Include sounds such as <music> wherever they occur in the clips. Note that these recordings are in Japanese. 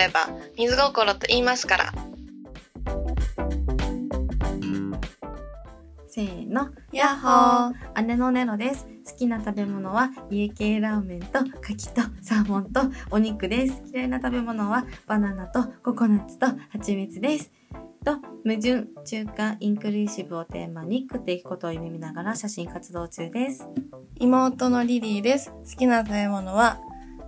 れば水心と言いますからせーの、やっほー姉のネロです。好きな食べ物は家系ラーメンと牡蠣とサーモンとお肉です。嫌いな食べ物はバナナとココナッツと蜂蜜です。と、矛盾、中間、インクルーシブをテーマに食っていくことを夢見ながら写真活動中です。妹のリリーです。好きな食べ物は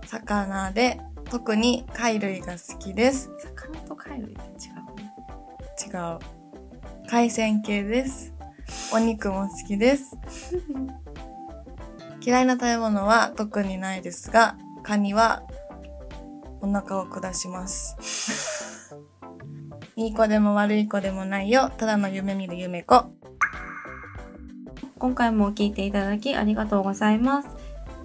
魚で、特に貝類が好きです。魚と貝類って違うね。違う。海鮮系です。お肉も好きです。<laughs> 嫌いな食べ物は特にないですが、カニはお腹を下します。<laughs> いい子でも悪い子でもないよ。ただの夢見る夢子。今回も聞いていただきありがとうございます。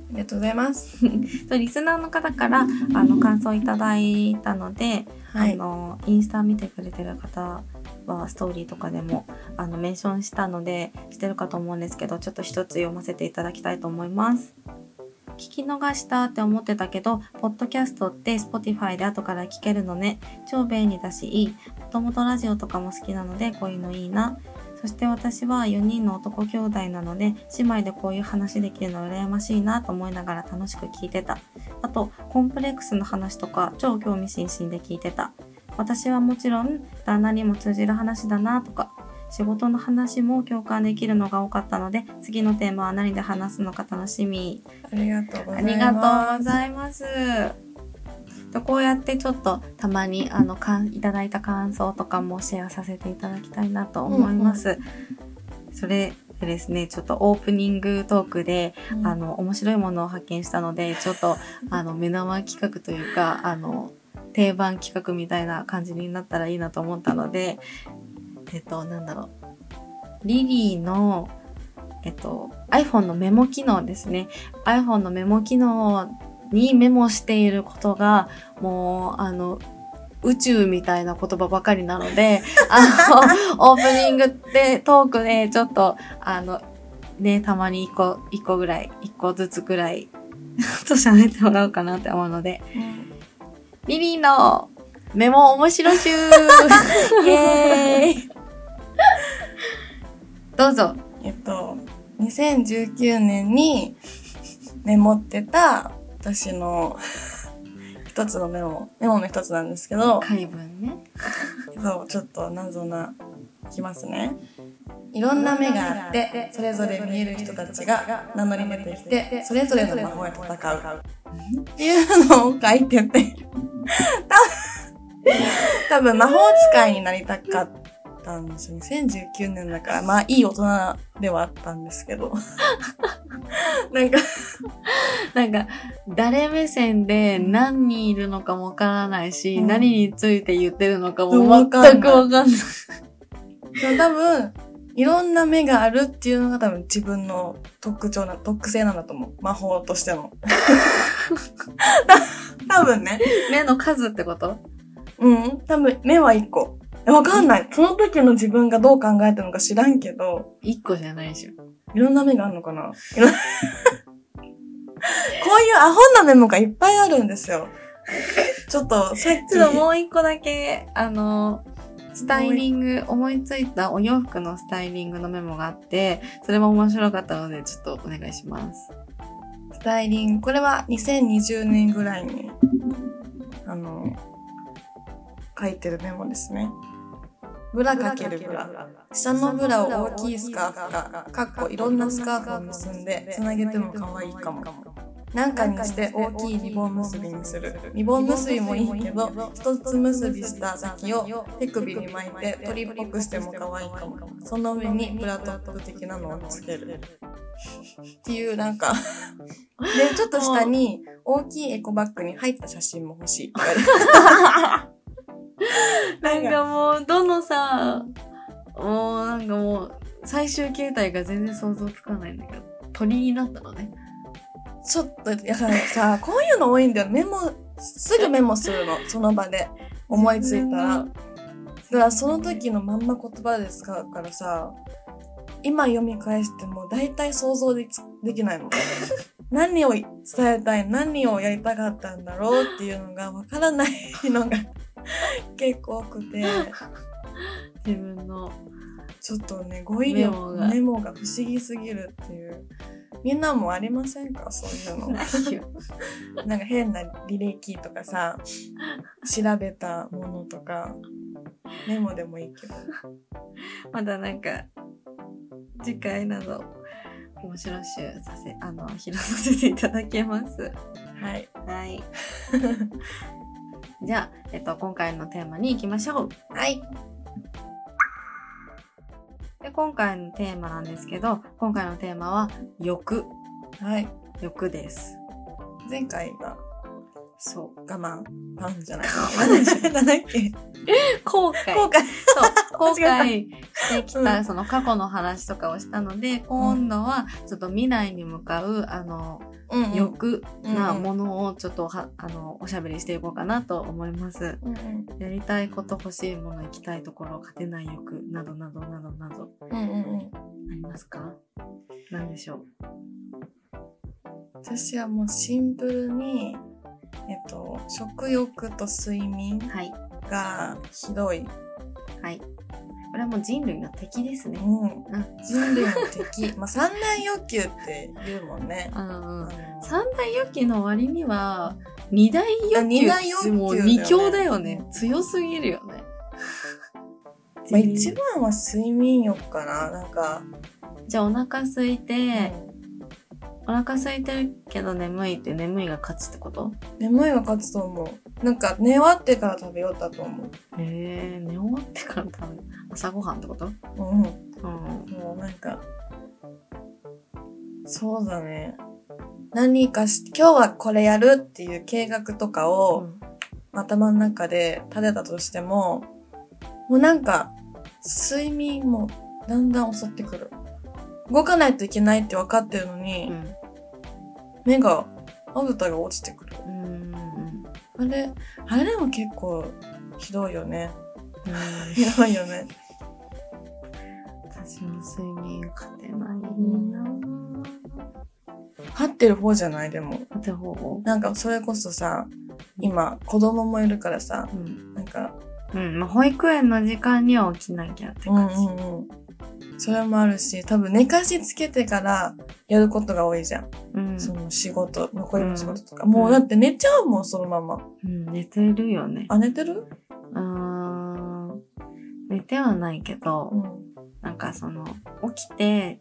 ありがとうございます。<laughs> とリスナーの方からあの感想いただいたので、はいあのインスタ見てくれてる方はストーリーとかでもあのメンションしたのでしてるかと思うんですけどちょっと一つ読ませていただきたいと思います。聞き逃したって思ってたけど、ポッドキャストって Spotify で後から聞けるのね。超便利だしいい。もともとラジオとかも好きなので、こういうのいいな。そして私は4人の男兄弟なので、姉妹でこういう話できるの羨ましいなと思いながら楽しく聞いてた。あと、コンプレックスの話とか超興味津々で聞いてた。私はもちろん旦那にも通じる話だなとか、仕事の話も共感できるのが多かったので、次のテーマは何で話すのか楽しみ。ありがとうござあいます。こうやってちょっとたまにあのかんいただいた感想とかもシェアさせていただきたいなと思います。それでですね、ちょっとオープニングトークで、うんあの面白いものを発見したので、ちょっとあの目玉企画というか、あの定番企画みたいな感じになったらいいなと思ったので、えっとなんだろう、リリーのえっと iPhone のメモ機能ですね。iPhone のメモ機能にメモしていることが、もう、あの、宇宙みたいな言葉ばかりなので、<laughs> あの、オープニングで、トークで、ちょっと、あの、ね、たまに一個、一個ぐらい、一個ずつぐらい、<laughs> と喋ってもらおうかなって思うので、うんリリーのメモ面白集。<laughs> イエーイ。どうぞ。えっと、2019年にメモってた私の一つのメモ、メモの一つなんですけど、海文ね。そう、ちょっと謎な、いきますね。いろんな目があって、それぞれ見える人たちが名乗り出てきて、それぞれの魔法で戦う。っていうのを書いてて、<laughs> 多分魔法使いになりたかったんですよ。2019年だから、まあいい大人ではあったんですけど。<laughs> なんか、<laughs> なんか、誰目線で何人いるのかもわからないし、うん何について言ってるのかも全くわかんない。多分、いろんな目があるっていうのが多分自分の特徴な、特性なんだと思う。魔法としての。<laughs> 多分ね。目の数ってこと？うん。多分、目は一個。えわかんない。その時の自分がどう考えたのか知らんけど、一個じゃないでしょ。いろんな目があるのかな <laughs> こういうアホなメモがいっぱいあるんですよ。ちょっと、さっき。ちょっともう一個だけ、あの、スタイリング、思いついたお洋服のスタイリングのメモがあって、それも面白かったので、ちょっとお願いします。スタイリング、これは2020年ぐらいに、あの、書いてるメモですね。ブラかけるブラ。下のブラを大きいスカーフか、かっこいろんなスカーフを結んで、つなげても可愛いかも。なんかにして大きいリボン結びにする。リボン結びもいいけど、一つ結びした先を手首に巻いて鳥っぽくしても可愛いかも。その上にブラトップ的なのをつける。っていうなんかで、ちょっと下に大きいエコバッグに入った写真も欲しい。<laughs> <laughs> なんかもう、どのさ、もうなんかもう、最終形態が全然想像つかないんだけど、鳥になったのね。ちょっと、だからさ、こういうの多いんだよ。メモ、すぐメモするの。その場で。思いついたら。だからその時のまんま言葉で使うからさ、今読み返しても大体想像できないの。<laughs> 何を伝えたい、何をやりたかったんだろうっていうのがわからないのが結構多くて、自分の。ちょっとね、語彙力メモがメモが不思議すぎるっていう。みんなもありませんか？そういうの。なんか変な履歴とかさ、調べたものとか、メモでもいいけど。まだなんか、次回など、面白集させ、あの、披露させていただきます。はい。はい。<laughs> じゃあ、えっと、今回のテーマに行きましょう。はい。で、今回のテーマなんですけど、今回のテーマは、欲。はい。欲です。前回がそう。我慢パンじゃない我慢じゃなんだっけ後悔。後悔。そう、後悔してきた、その過去の話とかをしたので、今度は、ちょっと未来に向かう、あの、うんうん。欲なものをちょっとは、あの、おしゃべりしていこうかなと思います。うんうん。やりたいこと、欲しいもの、行きたいところ、勝てない欲、などなどなどなど、うんうんうん。ありますか？何でしょう？私はもうシンプルに、えっと、食欲と睡眠はい。がひどい。はい。これはもう人類の敵ですね。うん。うん。人類の敵。<laughs> まあ、三大欲求って言うもんね。三大欲求の割には、二大欲求二大欲求も二強だよね。強すぎるよね。<laughs> まあ、一番は睡眠欲かな。なんか、じゃあお腹空いて、うんお腹空いてるけど眠いって眠いが勝つってこと？眠いが勝つと思う。なんか、寝終わってから食べようだと思う。へえ、寝終わってから食べる？朝ごはんってこと？うん。うん。もうなんか、そうだね。何かし、今日はこれやるっていう計画とかを頭の中で立てたとしても、もうなんか、睡眠もだんだん襲ってくる。動かないといけないって分かってるのうに、ん。目が、まぶたが落ちてくる。うん。うん。あれ、あれでも結構ひどいよね。うん <laughs> ひどいよね。私も睡眠勝てないな張ってる方じゃない？でも。勝て方なんかそれこそさ、今子供もいるからさ、うん。なんか、うん。まあ、保育園の時間には起きなきゃってうん感じ。うんうん。それもあるし、多分寝かしつけてからやることが多いじゃん。うん。その仕事、残りの仕事とか。もうだって寝ちゃうもん、そのまま。うん、寝てるよね。あ、寝てる？うーん。寝てはないけど、うん。なんかその、起きて、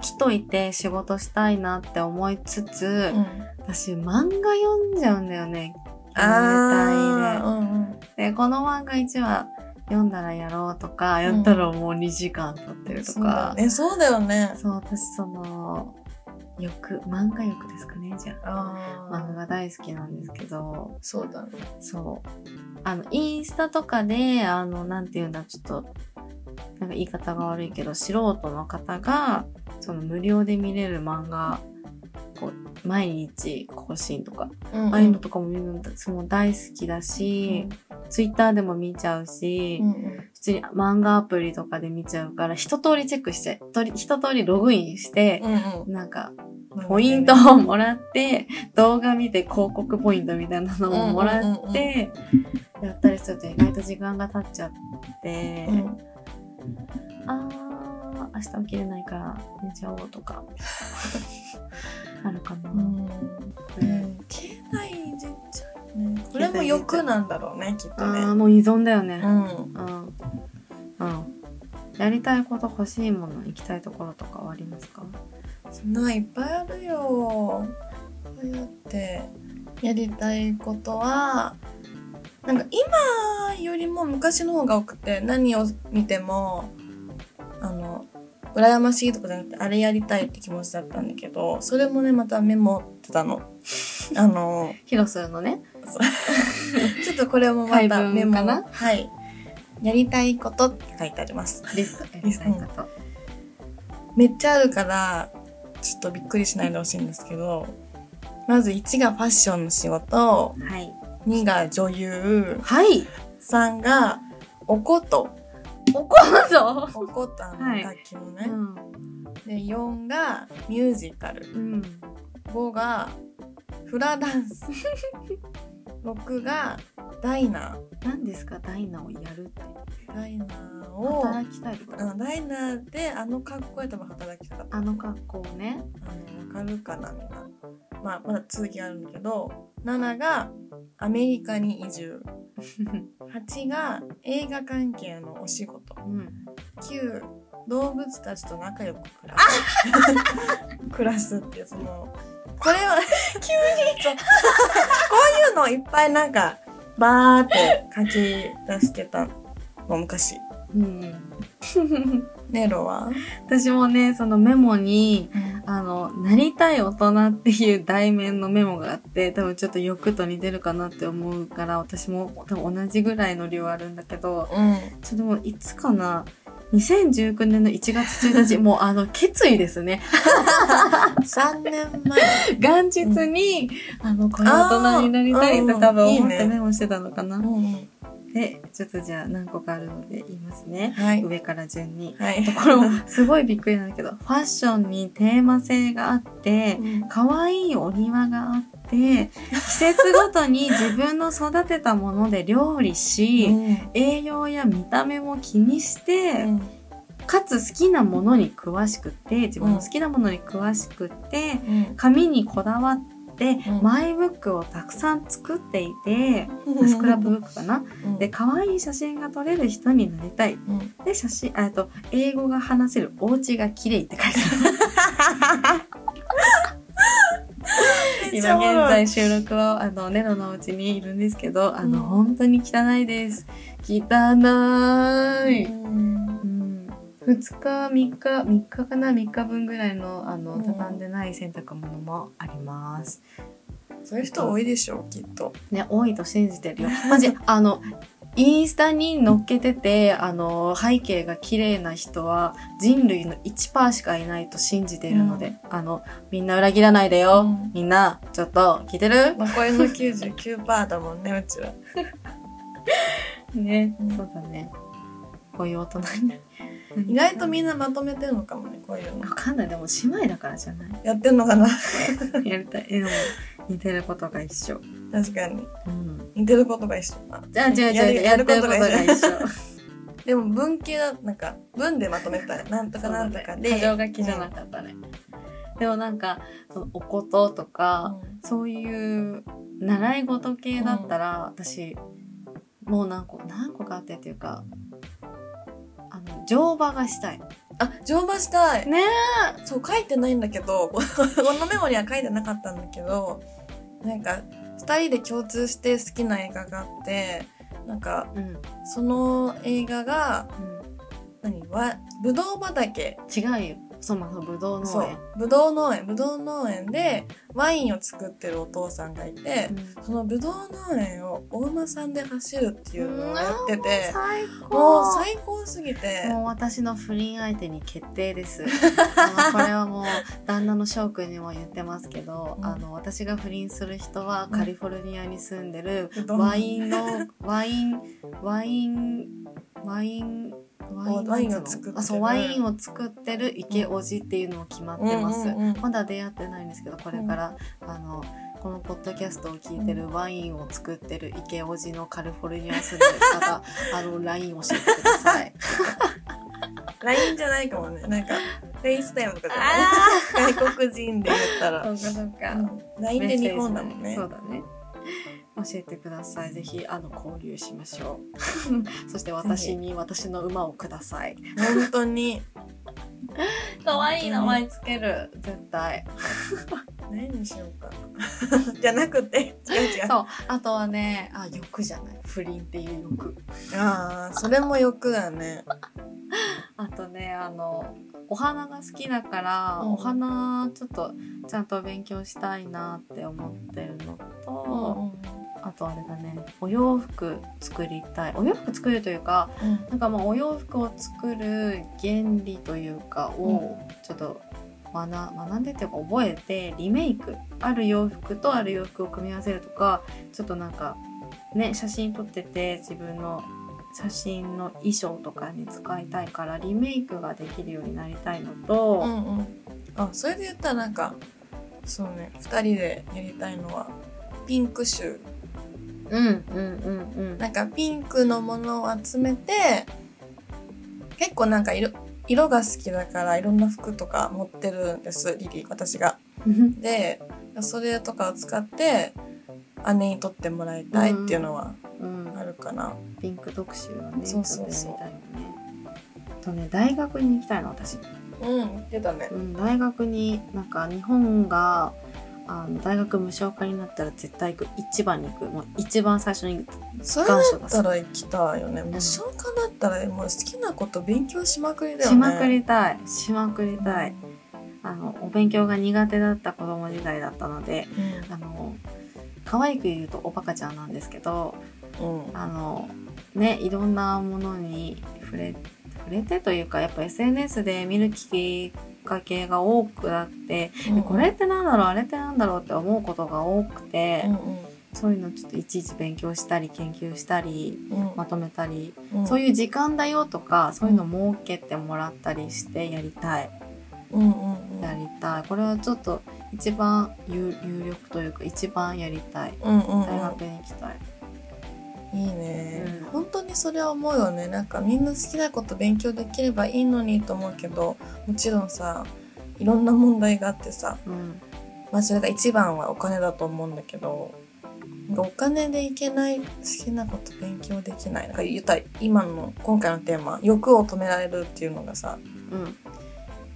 起きといて仕事したいなって思いつつ、私漫画読んじゃうんだよね。あー、携帯うんうん。で。で、この漫画1話読んだらやろうとか、やったらもう2時間経ってるとそうだか。ね、そうだよね。そう、私その、欲、漫画欲ですかね、じゃあ。あ漫画が大好きなんですけど、そうだね。そう。あの、インスタとかで、あの、なんて言うんだ、ちょっと、なんか言い方が悪いけど、素人の方が、その無料で見れる漫画、こう、毎日更新とか、うんうん。ああいうのとかも見るのその大好きだし、ツイッターでも見ちゃうし、うんうん。普通に漫画アプリとかで見ちゃうから、一通りチェックして、一通りログインして、うんなんか、うん。ポイントをもらって、動画見て広告ポイントみたいなのをもらって、やったりすると意外と時間が経っちゃって、うん。あー、明日起きれないから寝ちゃおうとか、あるかな。うんうん携帯いじっちゃうね。これも欲なんだろうね、きっとね。あー、もう依存だよね。うん。うん。うん。やりたいこと欲しいもの、行きたいところとかはありますか？そんないっぱいあるよ。欲うやってやりたいことはなんか今よりも昔の方が多くて何を見ても羨ましいとかじゃなくてあれやりたいって気持ちだったんだけどそれもねまたメモってたの。<laughs> あの広するのね。<laughs> ちょっとこれもまたメモかな？はいやりたいことって書いてあります。リストやりたいこと。めっちゃあるからちょっとびっくりしないでほしいんですけどまず1がファッションの仕事はい。2が女優はい。3がおこと怒るぞ。おことあのはい楽器のね、うん。で4がミュージカル。うん。5がフラダンス <laughs> 6がダイナ何ですか？ダイナをやるって。ーダイナーを働きたいとか。あダイナーであの格好や多分働きたかったあの格好をね。あのわかるかな？みんな。まあ、まだ続きあるんだけど、7がアメリカに移住。<laughs> 8が映画関係のお仕事。うん。9、動物たちと仲良く暮らす。<laughs> 暮らすっていう、その、これは、急にこういうのいっぱいなんか、バーって書き出してたの、昔。うん。ネロは？私もね、そのメモに、あの、なりたい大人っていう題名のメモがあって、多分ちょっと欲と似てるかなって思うから、私も多分同じぐらいの量あるんだけど、うん。ちょっともういつかな、2019年の1月1日、もうあの、決意ですね。<laughs> 3年前。元日に、あの、この大人になりたいってあー多分うんいいね思ってメモしてたのかな。うん。で、ちょっとじゃあ何個かあるので言いますね。はい。上から順に。はい。これもすごいびっくりなんだけど、ファッションにテーマ性があって、可愛いお庭があって、季節ごとに自分の育てたもので料理し、栄養や見た目も気にして、かつ好きなものに詳しくて、自分の好きなものに詳しくて、紙にこだわって、うん。マイブックをたくさん作っていて、スクラップブックかな？で、可愛い写真が撮れる人になりたい。で、写真、あと、英語が話せるお家が綺麗って書いてある。<laughs> <laughs> 今現在収録はあのネロのお家にいるんですけど、あの、うん本当に汚いです。汚い。うん。2日、3日、3日かな ?3 日分ぐらいの、あの、うん畳んでない洗濯物もあります。そういう人多いでしょうきっとね、多いと信じてるよ。マジ、あの、インスタに載っけてて、あの、背景が綺麗な人は人類の1%しかいないと信じているので、あの、みんな裏切らないでよ。うんみんな、ちょっと、聞いてる？まあこれの99%だもんねうちは <laughs> ね、うんそうだね。こういう大人に。意外とみんなまとめてるのかもねこういうのわかんない。でも姉妹だからじゃない？やってんのかな？<laughs> やりたい。えでも、似てることが一緒。確かにうん。似てることが一緒あじゃあ、違う違う違う。やることが一緒。でも文系だなんか文でまとめたいなんとかなんとかで書きじゃなかったね。でもなんか、そのおこととか、そういう習い事系だったら、私、もう何個、何個かあってっていうか、あの、乗馬がしたい。あ乗馬したいねそう書いてないんだけど <laughs> このメモには書いてなかったんだけどなんか2人で共通して好きな映画があってなんかえ。うん。その映画がうん。何？わぶどう畑違うよ。そう、まあ、そうぶどう農園。ぶどう農園。ぶどう農園でワインを作ってるお父さんがいて、そのぶどう農園をお馬さんで走るっていうのをやってて、最も高う最高すぎて、もう私の不倫相手に決定です。<laughs> あのこれはもう旦那の翔くんにも言ってますけど、うん。あの私が不倫する人はカリフォルニアに住んでるワインのワインワインワインワインを作ってる。あそうワインを作ってる池おじっていうのも決まってます。うんうんうんまだ出会ってないんですけどこれから、あのこのポッドキャストを聞いてるワインを作ってる池おじのカリフォルニアに住んでる方 <laughs> あの LINE 教えてください。<laughs> LINE じゃないかもね。なんか FaceTime とかじゃあない外国人で言ったら、<laughs> そうかそうか。うん。LINE で日本だもんね。そうだね。教えてください。ぜひ、あの、交流しましょう。<laughs> そして私に私の馬をください。本当に。可愛い名前つける。絶対。何にしようか。<laughs> じゃなくて。<laughs> 違う違う。そう。あとはねあ欲じゃない。不倫っていう欲。ああそれも欲だね。あとねあのお花が好きだから、うん。お花ちょっとちゃんと勉強したいなって思ってるのと、あとあれだねお洋服作りたい。お洋服作るというかうん。なんかもうお洋服を作る原理というかをちょっと学学んでっていうか覚えてリメイクある洋服とある洋服を組み合わせるとかちょっとなんかね写真撮ってて自分の写真の衣装とかに使いたいからリメイクができるようになりたいのと、うんうん。あそれで言ったらなんかそうね2人でやりたいのはピンクシューうんうんうんうんなんかピンクのものを集めて結構なんか色色が好きだからいろんな服とか持ってるんですリリー私が。でそれとかを使って姉に撮ってもらいたいっていうのはうんあるかな。ピンク特集はねそうそうそうちょっとやりたいよね。あとね大学に行きたいの私。うん出たねう。ん、大学になんか日本があの大学無償化になったら絶対行く一番に行くもう一番最初にそれだったら行きたいよね。無償化だったらもう好きなこと勉強しまくりだよね。しまくりたいしまくりたいあのお勉強が苦手だった子供時代だったのであの可愛く言うとおバカちゃんなんですけどうん。うん。あのねいろんなものに触れ触れてというかやっぱ SNS で見るきっかけが多くなって、でこれってなんだろうあれってなんだろうって思うことが多くて、うんそういうのちょっといちいち勉強したり研究したりうん。まとめたり、うん。そういう時間だよとかそういうの設けてもらったりしてやりたい。うんうんうん。やりたい。これはちょっと一番有有力というか一番やりたい。うんうんうん。大学に行きたい、いいね、うん。本当にそれは思うよね。なんかみんな好きなこと勉強できればいいのにと思うけどもちろんさいろんな問題があってさうん。まあそれが一番はお金だと思うんだけどお金でいけない好きなこと勉強できない。なんか言ったら今の今回のテーマ欲を止められるっていうのがさうん。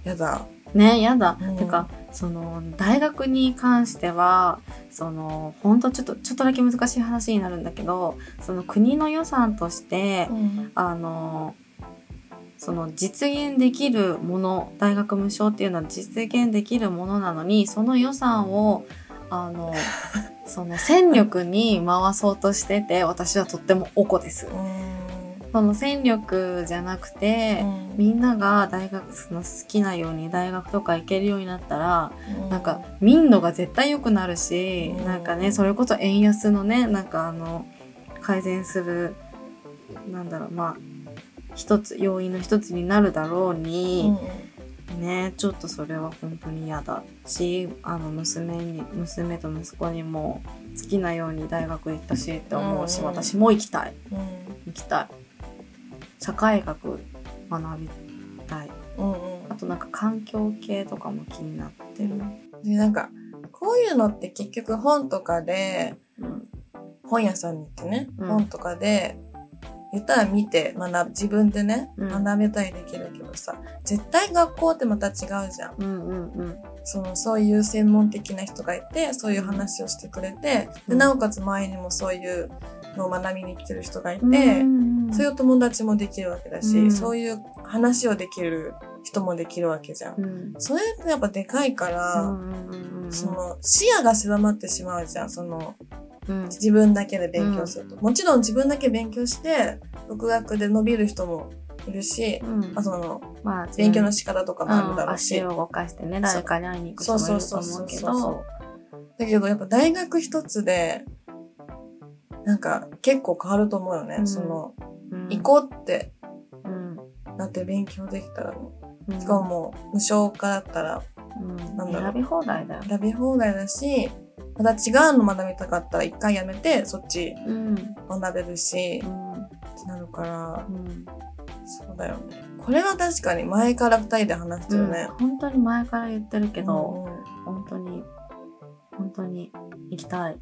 やだねやだ、うん。てかその大学に関してはその本当ちょっとちょっとだけ難しい話になるんだけどその国の予算として、うん。あのその実現できるもの大学無償っていうのは実現できるものなのにその予算をあの <laughs> その戦力に回そうとしてて私はとってもおこです。その戦力じゃなくて、みんなが大学その好きなように大学とか行けるようになったら、なんか民度が絶対良くなるし、うん。なんかねそれこそ円安のねなんかあの改善するなんだろうまあ一つ要因の一つになるだろううん。に、ねちょっとそれは本当に嫌だしあの娘に娘と息子にも好きなように大学行ったしって思うし、うん。私も行きたい。うん。行きたい社会学学びたい。うんうん。あとなんか環境系とかも気になってる、でなんかこういうのって結局本とかでうん。本屋さんに行ってね、うん。本とかで言ったら見て学ぶ自分でね、うん。学べたりできるけどさ絶対学校ってまた違うじゃん。うんうんうん。そのそういう専門的な人がいてそういう話をしてくれて、うん。でなおかつ周りにもそういうのを学びに来てる人がいて、うんそういう友達もできるわけだし、うん。そういう話をできる人もできるわけじゃん。うん。それってやっぱでかいから、うんうんうんその視野が狭まってしまうじゃんそのうん自分だけで勉強すると、もちろん自分だけ勉強して独学で伸びる人もいるし、うん。あそのまあ勉強の仕方とかもあるだろうし、足を動かしてね誰かに会いに行く人そうもいるとそうそうそう思うけそう。どだけどやっぱ大学一つでなんか結構変わると思うよね、うん。そのうん。行こうってうん。なって勉強できたらしかも無償化だったらうん。なんだろう。選び放題だよ。選び放題だしまた違うの学びたかったら一回やめてそっちうん学べるし、うんってなるからうんそうだよね。これは確かに前から二人で話してるね、本当に前から言ってるけけど、本当に本当に行きたい。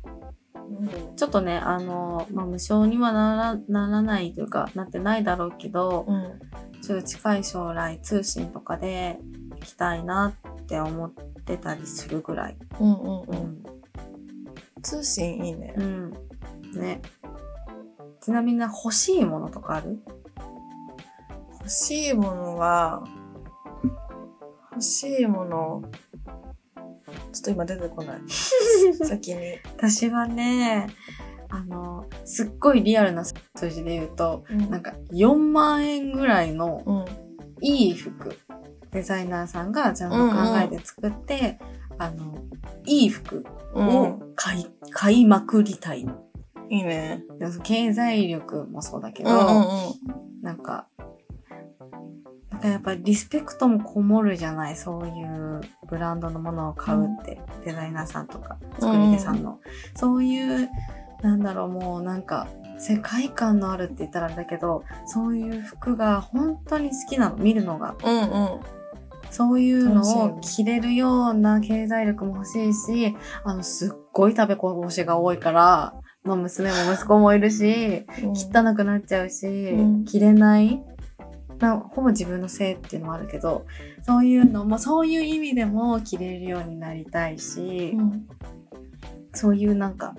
うん。ちょっとねあの、まあ、無償にはならならないというかなってないだろうけどうんちょっと近い将来通信とかで行きたいなって思っってたりするぐらい。うんうんううん。ん。通信いいね。うん。ね。ちなみに欲しいものとかある？欲しいものは、欲しいもの、ちょっと今出てこない。<laughs> 先に。私はね、あの、すっごいリアルな数字で言うと、うんなんか4万円ぐらいのうん。いい服、デザイナーさんがちゃんと考えて作って、あの、いい服うんを買い、買いまくりたいの。いいね。でも経済力もそうだけど、うんうんうん。なんか、なんかやっぱりリスペクトもこもるじゃないそういうブランドのものを買うって、デザイナーさんとか作り手さんの、そういうなんだろうもうなんか世界観のあるって言ったらあれだけどそういう服が本当に好きなの見るのがうんうん。そういうのを着れるような経済力も欲しいしあのすっごい食べこぼしが多いから、まあ、娘も息子もいるし汚くなっちゃうし、うん。着れない。なほぼ自分のせいっていうのもあるけどそういうのもそういう意味でも着れるようになりたいし、うん。そういうなんか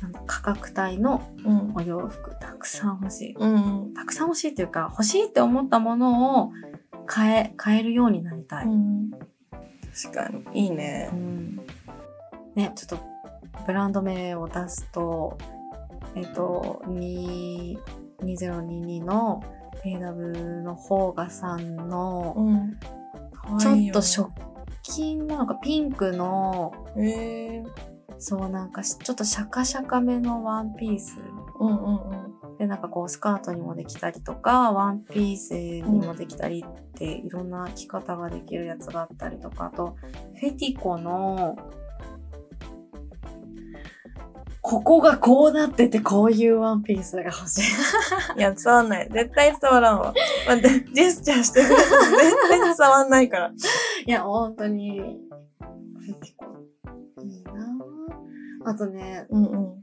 なんか価格帯のうん。お洋服たくさん欲しい。うん。たくさん欲しいっていうか欲しいって思ったものを買え買えるようになりたい、うん。確かに。いいね。うん。ねちょっとブランド名を出すとえっ、とに2022の AW のホーガさんのうん。ちょっと食金なのかピンクのへえそうなんかしちょっとシャカシャカめのワンピース。うんうんうんでなんかこうスカートにもできたりとかワンピースにもできたりっていろんな着方ができるやつがあったりとかあとフェティコのここがこうなっててこういうワンピースが欲しい。<laughs> いや、伝わんない。絶対伝わらんわ。待って、ジェスチャーしてくれても絶対伝わんないから。<laughs> いや、本当に、フェティコいいなぁあとね、うんうん。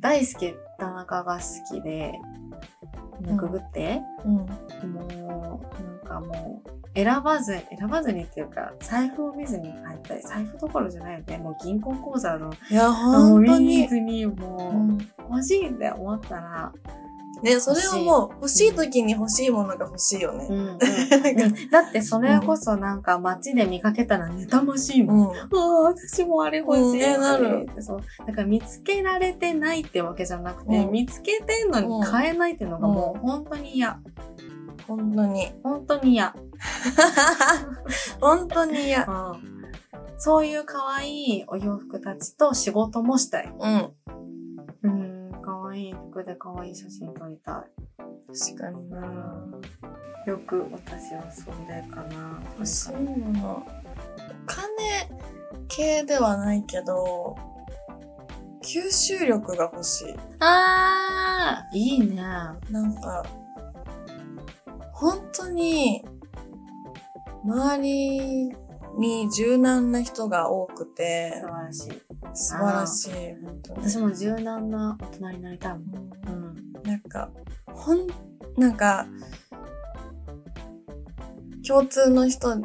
大輔田中が好きで、うんググって、うん。もう、なんかもう、選ばず、選ばずにっていうか、財布を見ずに買いたい。財布どころじゃないよね。もう銀行口座の、いや、本当見に。ずに、うもんう、欲しいって思ったら、ね、それはもう、欲しい時に欲しいものが欲しいよね。うん、<laughs> なんかだってそれこそなんか街で見かけたら妬ましいもん。うん。ああ、私もあれ欲しい。うんねなるそう。だから見つけられてないってわけじゃなくて、うん見つけてんのに買えないっていうのがもう本当に嫌。本当に。本当に嫌。<laughs> 本当に嫌。そういう可愛いお洋服たちと仕事もしたい。うん。い服で可愛い写真撮りた確かにな。い。よく私はそれかな。欲しいもの。お金系ではないけど、吸収力が欲しい。あー、いいね。なんか、本当に、周りに柔軟な人が多くて素、晴らしい。素晴らしい。本当に私も柔軟な大人になりたいもん。うんうん。なんか、ほん、なんか、共通の人、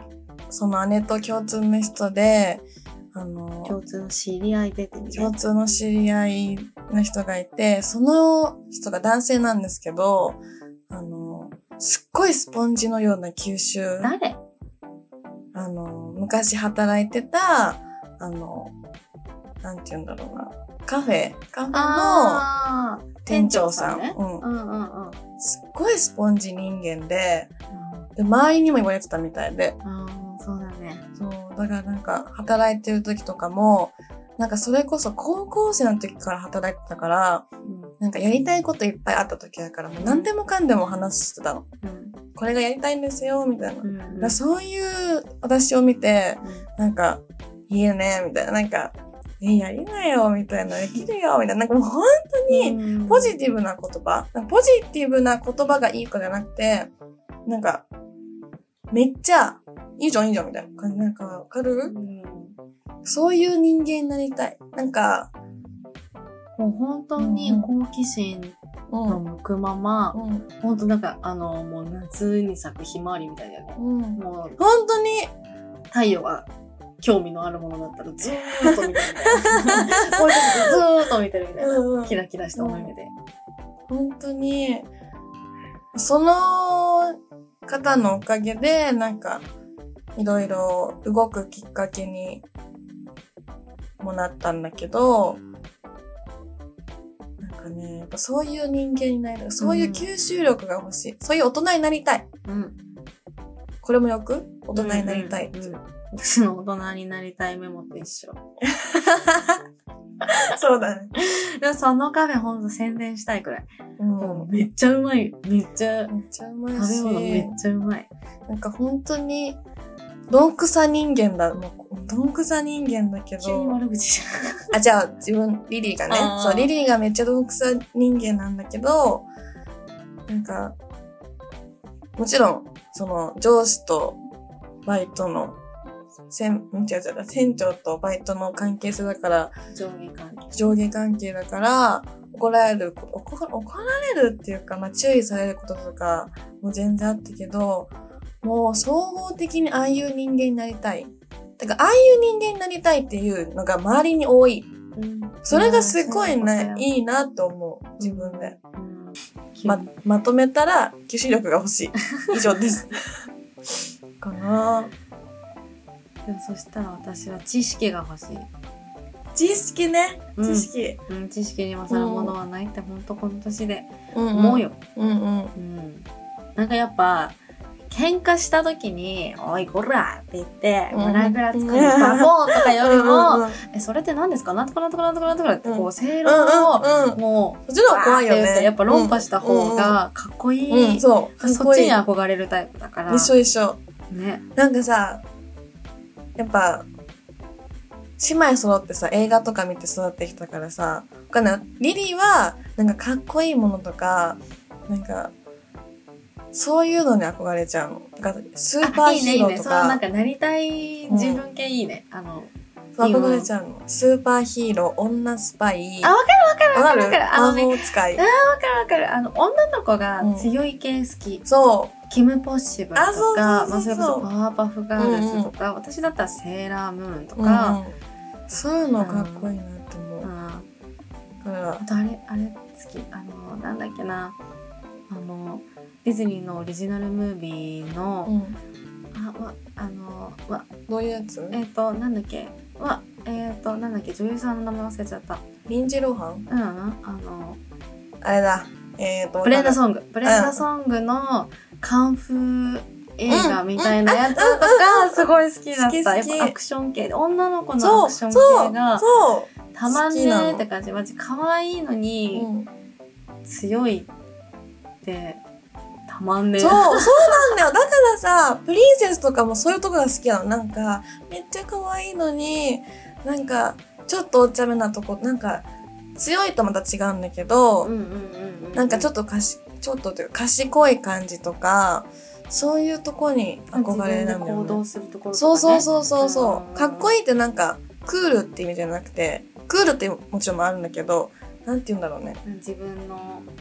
その姉と共通の人で、あの、共通の知り合いで共通の知り合いの人がいて、その人が男性なんですけど、あの、すっごいスポンジのような吸収。誰？あの、昔働いてた、あの、なんて言うんだろうな。カフェカフェの店長さん。ね。うん。うんうんうん。すっごいスポンジ人間で、で、周りにも言われてたみたいで。ああ、そうだね。そう、だからなんか、働いてる時とかも、なんかそれこそ高校生の時から働いてたから、うん。なんかやりたいこといっぱいあった時だから、もう何でもかんでも話してたの。うん。これがやりたいんですよ、みたいな。だかうん。らそういう私を見て、なんか、いいよね、みたいな。なんか、え、やりなよ、みたいな。できるよ、みたいな。なんかもう本当に、にポジティブな言葉なんかポジティブな言葉がいいかじゃなくて、なんか、めっちゃ、いいじゃん、いいじゃん、みたいな感じ。なんか、わかる？うんそういう人間になりたい。なんか、もう本当に好奇心うん。の向くまま、うん。本当なんか、あの、もう夏に咲くひまわりみたいだよね。うん。もう、本当に、太陽が興味のあるものだったらずーっと見てるみたいな。もう一つずーっと見てるみたいな。うんキラキラしたお目目で。本当に、その方のおかげで、なんか、いろいろ動くきっかけにもなったんだけど、かね、やっぱそういう人間になりたい。そういう吸収力が欲しい。そういう大人になりたい。うん。これもよく？大人になりたい。うんうんうん私の大人になりたいメモと一緒。<laughs> そうだね。<laughs> でもそのカフェほんと宣伝したいくらい。うん。もうめっちゃうまい。めっちゃ、めっちゃうまい食べし。物めっちゃうまい。なんか本当に、どんくさ人間だ。もう、どんくさ人間だけど。急に悪口じあ、じゃあ自分、リリーがねそう、リリーがめっちゃどんくさ人間なんだけど、なんか、もちろん、その、上司とバイトの、せん、ん違う違う、船長とバイトの関係性だから、ゃん。上下関係。上下関係だから、怒られる怒られるっていうか、まあ注意されることとかも全然あったけど、もう総合的にああいう人間になりたい。だから、ああいう人間になりたいっていうのが周りに多い。それがすごいね、いいなと思う。自分で。うん。ま、まとめたら、吸収力が欲しい。以上です。<laughs> かなでもそしたら私は知識が欲しい。知識ね。うん知識。うん、知識に勝るものはないって本当この年でうん思う。よ。うんうん。うん。なんかやっぱ、喧嘩した時に、おい、こらって言って、うん胸ぐらつかみバボーンとかよりうんも、うんえ、それって何ですか？なんとかなんとかなんとかなんとかって、こうう、正うん論を。もう、そっちの方が怖いよね。やっぱ論破した方がかっこいい。そう。そっちに。憧れるタイプだから。一緒一緒。ね。なんかさ、やっぱ、姉妹揃ってさ、映画とか見て育ってきたからさ、わかんない。リリーは、なんかかっこいいものとか、なんか、そういうのに憧れちゃうの。なんかスーパーあいいね、いいね。ヒーローとか、そうなんかなりたい自分系いいね。あの、憧れちゃうの。スーパーヒーロー、女スパイ。あ、わかるわかるわかるわかる？あのね、わ魔法使い。かるわかる。あの、女の子が強い系好き。そキム・ポッシブルとあそうか、そうそうそうまあ、それこそパワーパフガールズとか、私だったらセーラームーンとう。か、うんうんそういうのかっこいいなって思う。うんあ、とあれ、あれ好き。あの、なんだっけな。ディズニーのオリジナルムービーの、うん。あ、わ、あの、わ、どういうやつ？えっ、と、なんだっけ？わ、えっ、と、なんだっけ、女優さんの名前忘れちゃった。リンジローハン？うん、あの、あれだ。えーと、ブレンダソソング。ブレンダソングのカンフー映画みたいなやつとかすごい好きだった。やっぱアクション系で。女の子のアクション系がそたまんねーって感じ。マジ可愛いのう。にうん強いってたまんねー。そう、そうなんだよ。だからさ、プリンセスとかもそういうとこが好きなの。なんか、めっちゃ可愛いのに、なんか、ちょっとお茶目なとこ、なんか、強いとまた違うんだけど。なんかちょっっとかし、ちょっとというか賢い感じとか、そういうとこに憧れなんだよ行動ね。するところ。そうそうそうそうそう。かっこいい。いいってなんか、クールって意味じゃなくて、クールってもちろんあるんだけど、なんて言うんだろうね。自分の、なんて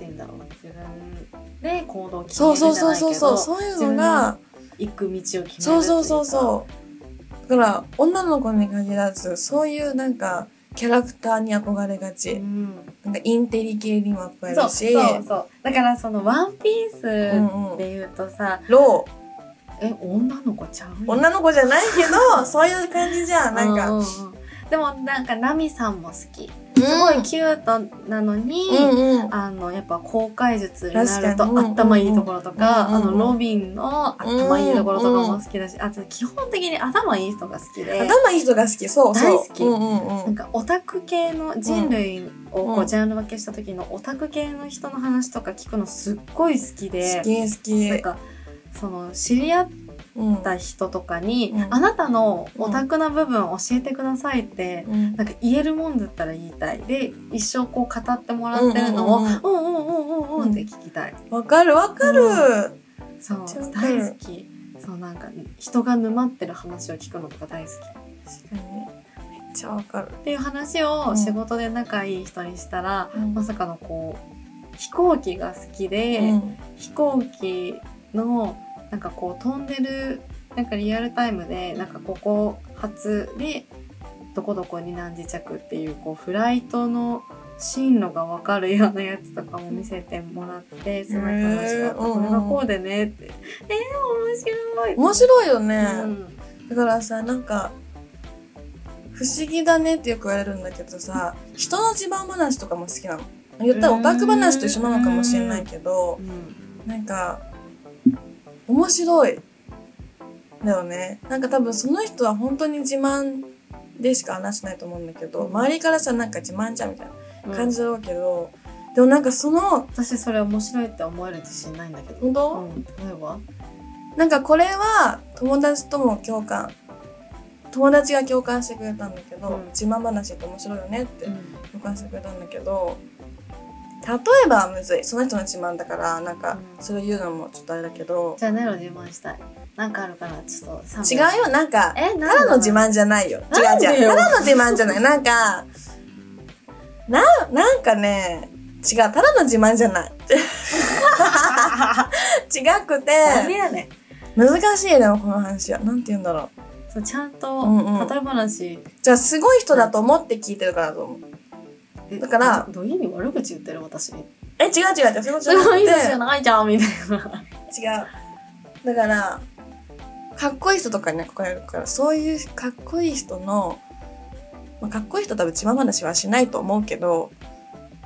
言うんだろう。で行動を決めそうるじゃないけど。そうそうそうそう。そういうのが、行く道を決めるっていそうそうそううそう。だから、女の子に限らず、そういうなんか、キャラクターに憧れがか。うち。ん。なんか、インテリ系にも憧れるし、そうそう。だからそのワンピースうんうんで言うとさ、ロえ、女の子ちゃうー、女の子じゃないけど、<laughs> そういう感じじゃん。なんか、うううんでもなんかナミさんも好き。すごいキュートなのに、うんうん。あの、やっぱ公開術になると頭いいところとか、うんうんうんあの、ロビンの頭いいところとかも好きだし、あと基本的に頭いい人が好きで、頭いい人が好き、そう。大好きうんうんうん。なんかオタク系の人類をこうんうジャンル分けした時のオタク系の人の話とか聞くのすっごい好きで、好き好き。なんか、その、知り合っうん。た人とかに、うんあなたのオタクな部分教えてくださいって、うんなんか言えるもんだったら言いたい。で、一生こう語ってもらってるのを、ううんんうんうんうんうんって聞きたい。わかるわかる。そう大好き。そう、なんか、人が沼ってる話を聞くのとか大好き。確かに。めっちゃわかる。っていう話を仕事で仲いい人にしたら、うんまさかのこう、飛行機が好きで、うん飛行機のなんかこう飛んでるなんかリアルタイムでなんかここ初でどこどこに何時着っていうこうフライトの進路が分かるようなやつとかも見せてもらってすごい楽しかった、これがこうでねって。えー、面白い。面白いよね。うんだからさ、なんか、不思議だねってよく言われるんだけどさ、人の自慢話とかも好きなの。言ったらオタク話と一緒なのかもしれないけど、うん。なんか、面白い。だよね。なんか多分その人は本当に自慢でしか話してないと思うんだけど、周りからしたらなんか自慢じゃんみたいな感じだろうけど、でもなんかその、私それ面白いって思える自信ないんだけど。本当、うん。例えば？なんかこれは友達とも共感。友達が共感してくれたんだけど、うん。自慢話って面白いよねってうん。共感してくれたんだけど、例えばはむずい。その人の自慢だから、なんか、うんそれを言うのもちょっとあれだけど、じゃあネロ自慢したいなんかあるからちょっと3違うよ、なんか、えただの自慢じゃないよ。違う違う。ただの自慢じゃない。なんか、な、なんかね、違う。ただの自慢じゃない。<laughs> 違くて、難しいね、この話は。なんて言うんだろう。そうちゃんとうんうん例え話、じゃあ、すごい人だと思って聞いてるからだと思う。えだからどどういう意味悪口言ってる私え、違う違う違う。そういうことじすゃなくてごい人じゃないじゃんみたいな違う。だから、かっこいい人とかに憧れるから、そういうかっこいい人の、まあ、かっこいい人多分自慢話はしないと思うけど、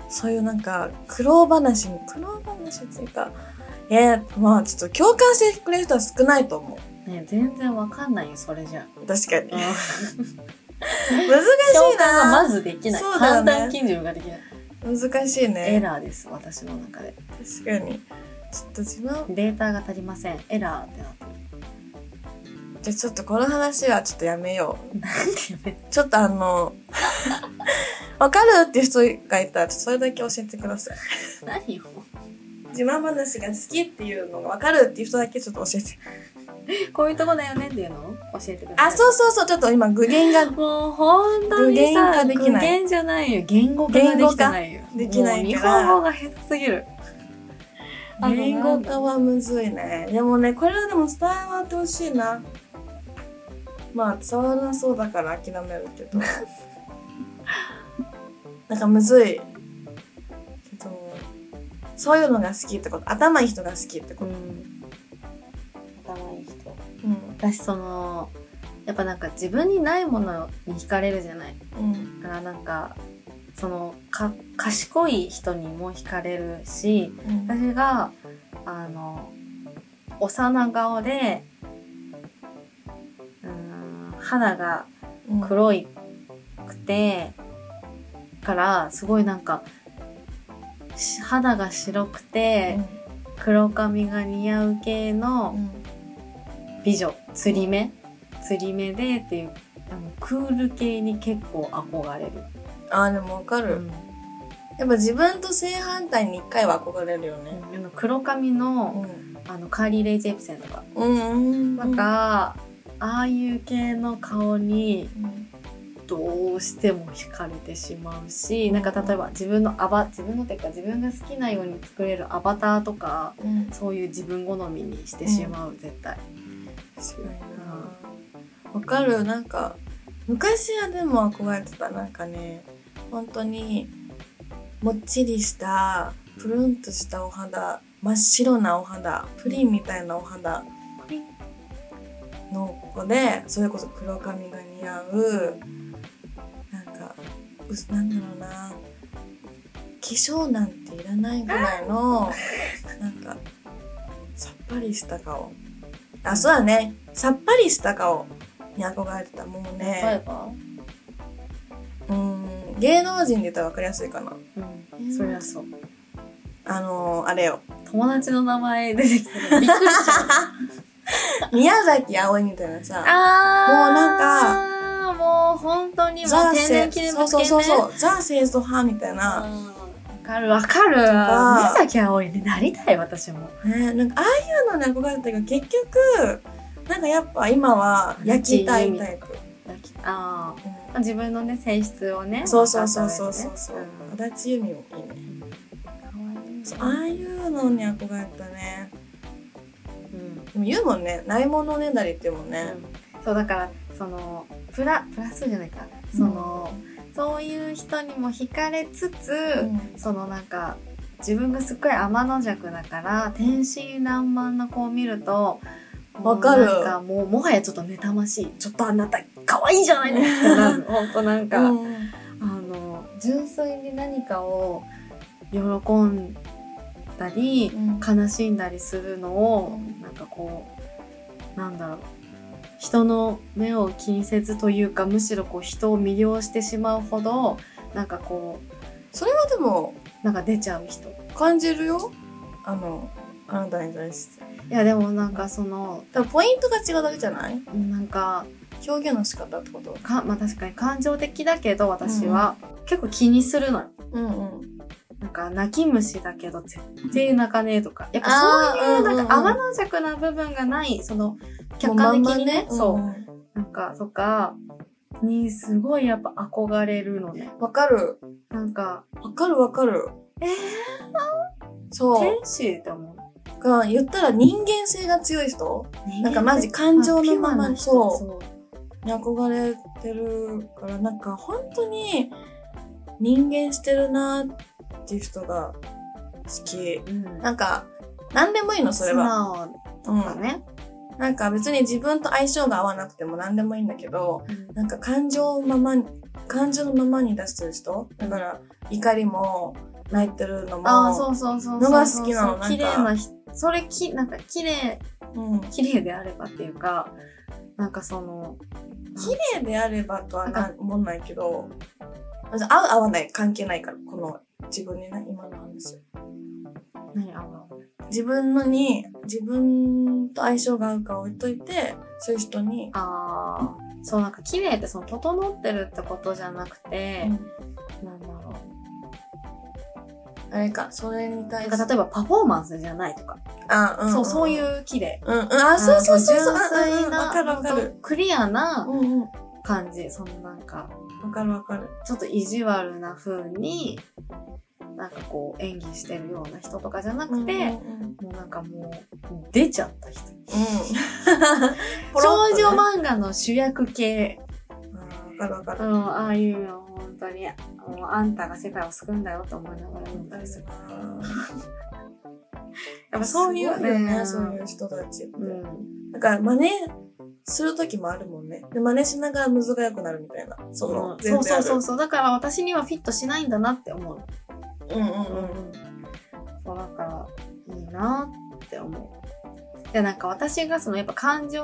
そういうなんか、苦労話に、苦労話っていうか、えー、まあちょっと共感してくれる人は少ないと思う。ね全然わかんないよそれじゃ確かに。難し共い感がまなずできない、そうだよね判断基準ができない難しいエね。ラーです私の中で確かに。ちょっと自慢、データが足りませんエラーってなってるじゃあちょっとこの話はちょっとやめよう。なんてやめてちょっとあの、<laughs> わかるっていう人がいたら、それだけ教えてください。何を？自慢話が好きっていうのがわかるっていう人だけちょっと教えて。<laughs> こういうとこだよねっていうのを教えてくださいあ、そうそうそう、ちょっと今具現がもう本当に具現さ化できない具現じゃないよ言語化ができてないよできない日本語が下手すぎる言語化はむずいね。でもね、これはでも伝わってほしいな。まあ、伝わらなそうだから諦めるけど。<laughs> なんかむずい。けど、そういうのが好きってこと。頭いい人が好きってこと。うん。私そのやっぱなんか自分にないものに惹かれるじゃないうん。だからなんかそのか賢い人にも惹かれるしうん。私があの幼顔でうーん肌がうん黒いくてからすごいなんかし肌が白くて黒髪が似合う系うのん美女釣り目？釣り目でっていうあのクール系に結構憧れる、あーでもわかる、うん。やっぱ自分と正反対に一回は憧れるよね。あの黒髪のうん。あのカーリー・レイ・ジェプセンとか。うんうん。なんか、ああいう系の顔にうん、どうしても惹かれてしまうしなんか例えば自分のアバ自分のっていうか自分が好きなように作れるアバターとかうん。そういう自分好みにしてしまう、絶対確かにな。わかるなんか、昔はでも憧れてた。なんかね、本当に、もっちりした、プルンとしたお肌、真っ白なお肌、プリンみたいなお肌の子で、それこそ黒髪が似合う、なんか、うなんだろうな、化粧なんていらないぐらいの、なんか、さっぱりした顔。あ、そうだね。さっぱりした顔に憧れてた。もう例えね、ば、うーん、芸能人で言ったら分かりやすいかな。うん、それはそうあのー、あれよ。友達の名前出てきたらびっくりしちゃう <laughs> 宮崎あおいみたいなさ、あもうなんかもう本当にもうザ天然記念そうそうそうそう、ザ清楚派みたいな。かる。わかる。か。宮崎あおいになりたい私も。ね、なんかああいうのに憧れてたけど、結局、なんかやっぱ今は焼きたいタイプ。あうん。あ自分のね性質をねそうそうそうそうそう分そう。足立由美もいいね。うああいうのに憧れてたね。うん。でも言うもんねないものねだりって言うもんね、そうだからそのプラプラスじゃないか。その、そういう人にも惹かれつつ、そのなんか自分がすっごい天の弱だから天真爛漫な子を見るとわかる。なんかもうもはやちょっと妬ましいちょっとあなた可愛いじゃないのってなる。ほんとなんか、うん。あの純粋に何かを喜んだり、うん。悲しんだりするのを、うん。なんかこうなんだろう人の目を気にせずというかむしろこう人を魅了してしまうほどなんかこそれはでもうなんか出ちゃう人。感じるよ。あのあなたに対して。いやでもなんかそのポイントが違うだけじゃない？なんか表現の仕方ってこと？かまあ確かに感情的だけど私は、結構気にするのよ。うんうんなんか泣き虫だけど絶対泣かねえとかやっぱそういうなんか天の弱な部分がないその客観的にね。そう、ん。なんかとか。にすごいやっぱ憧れるのね。わかる。なんかわかるわかる。えー、そう。天使って思うが言ったら人間性が強い人？なんかマジ感情のままそう。に憧れてるからなんか本当に人間してるなっていう人が好き。う、うん、なんか何でもいいのそれは、はうんとかね、なんか別に自分と相性が合わなくても何でもいいんだけどうん。なんか感情ままに感情のままに出してる人？だから怒りも泣いてるのもああそうそうそうそうのが好きなの綺麗な人それきなんか綺麗うん、綺麗であればっていうかなんかその綺麗であればとはな思んないけど合う合わない関係ないからこの自分にね今の話何あの？自分のに自分と相性が合うか置いといてそういう人に、ああそうなんか綺麗ってその整ってるってことじゃなくて、なんだろあれかそれにう対して例えばパフォーマンスじゃないとか、あ、うんそうそうういう綺麗。うんうん。あそうそうそうそう。純粋なわかるわかる。クリアなうんうん。わ感じそのなんかかるわかる。ちょっと意地悪な風になんかこう演技してるような人とかじゃなくて、うんうんうん。もうなんかもう出ちゃった人。ポロッとね少女漫画の主役系、うんわかるわかる。うん、ああいうの本当に。もうあんたが世界を救うんだよと思いながら読んだりするやっぱそういうねそういう人たちって、うんだから真似する時もあるもんね。で真似しながらむずが良くなるみたいな。その、うん。そうそうそううそう。だから私にはフィットしないんだなって思う、うんうんうんそうだからいいなって思う。でなんか私がそのやっぱ感情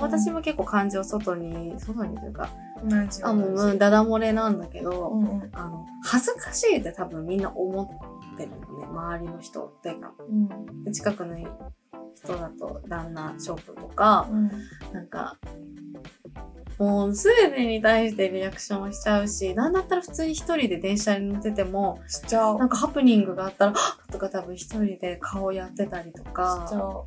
私も結構感情外に外にというかあもううんダダ漏れなんだけど、うんうん。あの恥ずかしいって多分みんな思ってるのね。周りの人っていうか。うん。で近くの人だと旦那ショップとかうん。なんかもう全てに対してリアクションしちゃうしなんだったら普通に一人で電車に乗っててもしちゃう。なんかハプニングがあったらはっ！とか多分一人で顔やってたりとしちゃか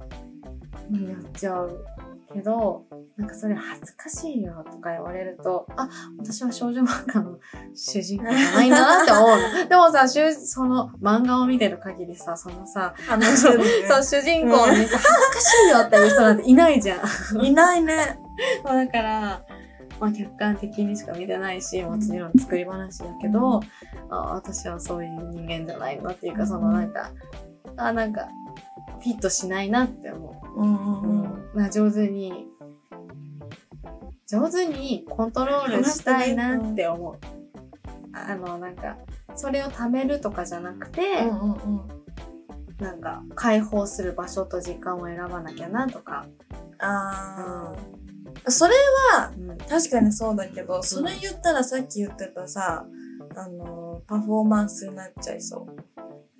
う。うんやっちゃうけどなんかそれ恥ずかしいよとか言われるとあ私は少女漫画の主人公じゃないなって思うの。<laughs> でもさ主その漫画を見てる限りさそのさ話してるね。そう主人公にさ恥ずかしいよっていう人なんていないじゃん。いないね。<laughs> まあだから、まあ、客観的にしか見てないしもちろん作り話だけど、あ私はそういう人間じゃないなっていうかそのなんか、あなんかフィットしないなって思う。んう、うんうんまあ上手に上手にコントロールしたいなって思う、あのなんかそれを貯めるとかじゃなくて、うんうんうん。なんか解放する場所と時間を選ばなきゃなとか、ああそれはうん。確かにそうだけどそれ言ったらさっき言ってたさあのパフォーマンスになっちゃいそう。